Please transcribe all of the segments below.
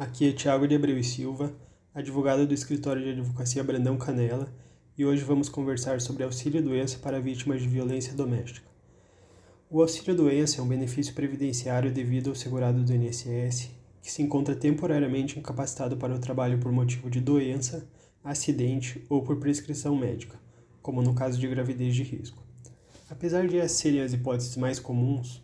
Aqui é Tiago de Abreu e Silva, advogado do escritório de advocacia Brandão Canela, e hoje vamos conversar sobre auxílio-doença para vítimas de violência doméstica. O auxílio-doença é um benefício previdenciário devido ao segurado do INSS que se encontra temporariamente incapacitado para o trabalho por motivo de doença, acidente ou por prescrição médica, como no caso de gravidez de risco. Apesar de serem as hipóteses mais comuns,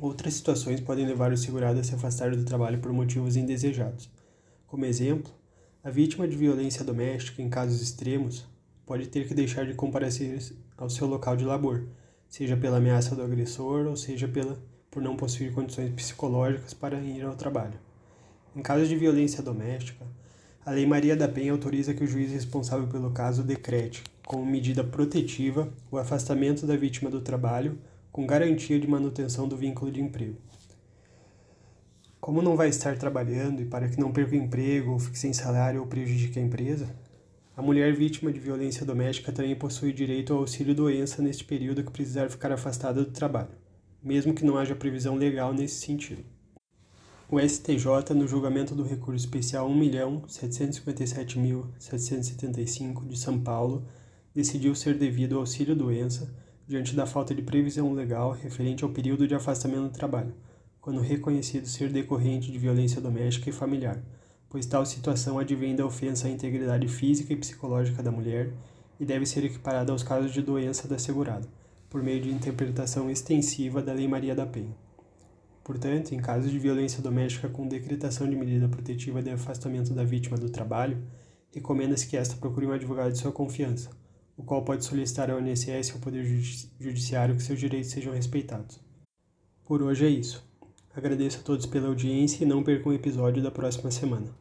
Outras situações podem levar o segurado a se afastar do trabalho por motivos indesejados. Como exemplo, a vítima de violência doméstica, em casos extremos, pode ter que deixar de comparecer ao seu local de labor, seja pela ameaça do agressor ou seja pela, por não possuir condições psicológicas para ir ao trabalho. Em casos de violência doméstica, a Lei Maria da Penha autoriza que o juiz responsável pelo caso decrete, como medida protetiva, o afastamento da vítima do trabalho com garantia de manutenção do vínculo de emprego. Como não vai estar trabalhando e para que não perca o emprego ou fique sem salário ou prejudique a empresa, a mulher vítima de violência doméstica também possui direito ao auxílio-doença neste período que precisar ficar afastada do trabalho, mesmo que não haja previsão legal nesse sentido. O STJ, no julgamento do recurso especial 1.757.775 de São Paulo, decidiu ser devido ao auxílio-doença diante da falta de previsão legal referente ao período de afastamento do trabalho, quando reconhecido ser decorrente de violência doméstica e familiar, pois tal situação advém da ofensa à integridade física e psicológica da mulher e deve ser equiparada aos casos de doença da segurada, por meio de interpretação extensiva da Lei Maria da Penha. Portanto, em casos de violência doméstica com decretação de medida protetiva de afastamento da vítima do trabalho, recomenda-se que esta procure um advogado de sua confiança, o qual pode solicitar ao INSS e ao Poder Judiciário que seus direitos sejam respeitados. Por hoje é isso. Agradeço a todos pela audiência e não percam o episódio da próxima semana.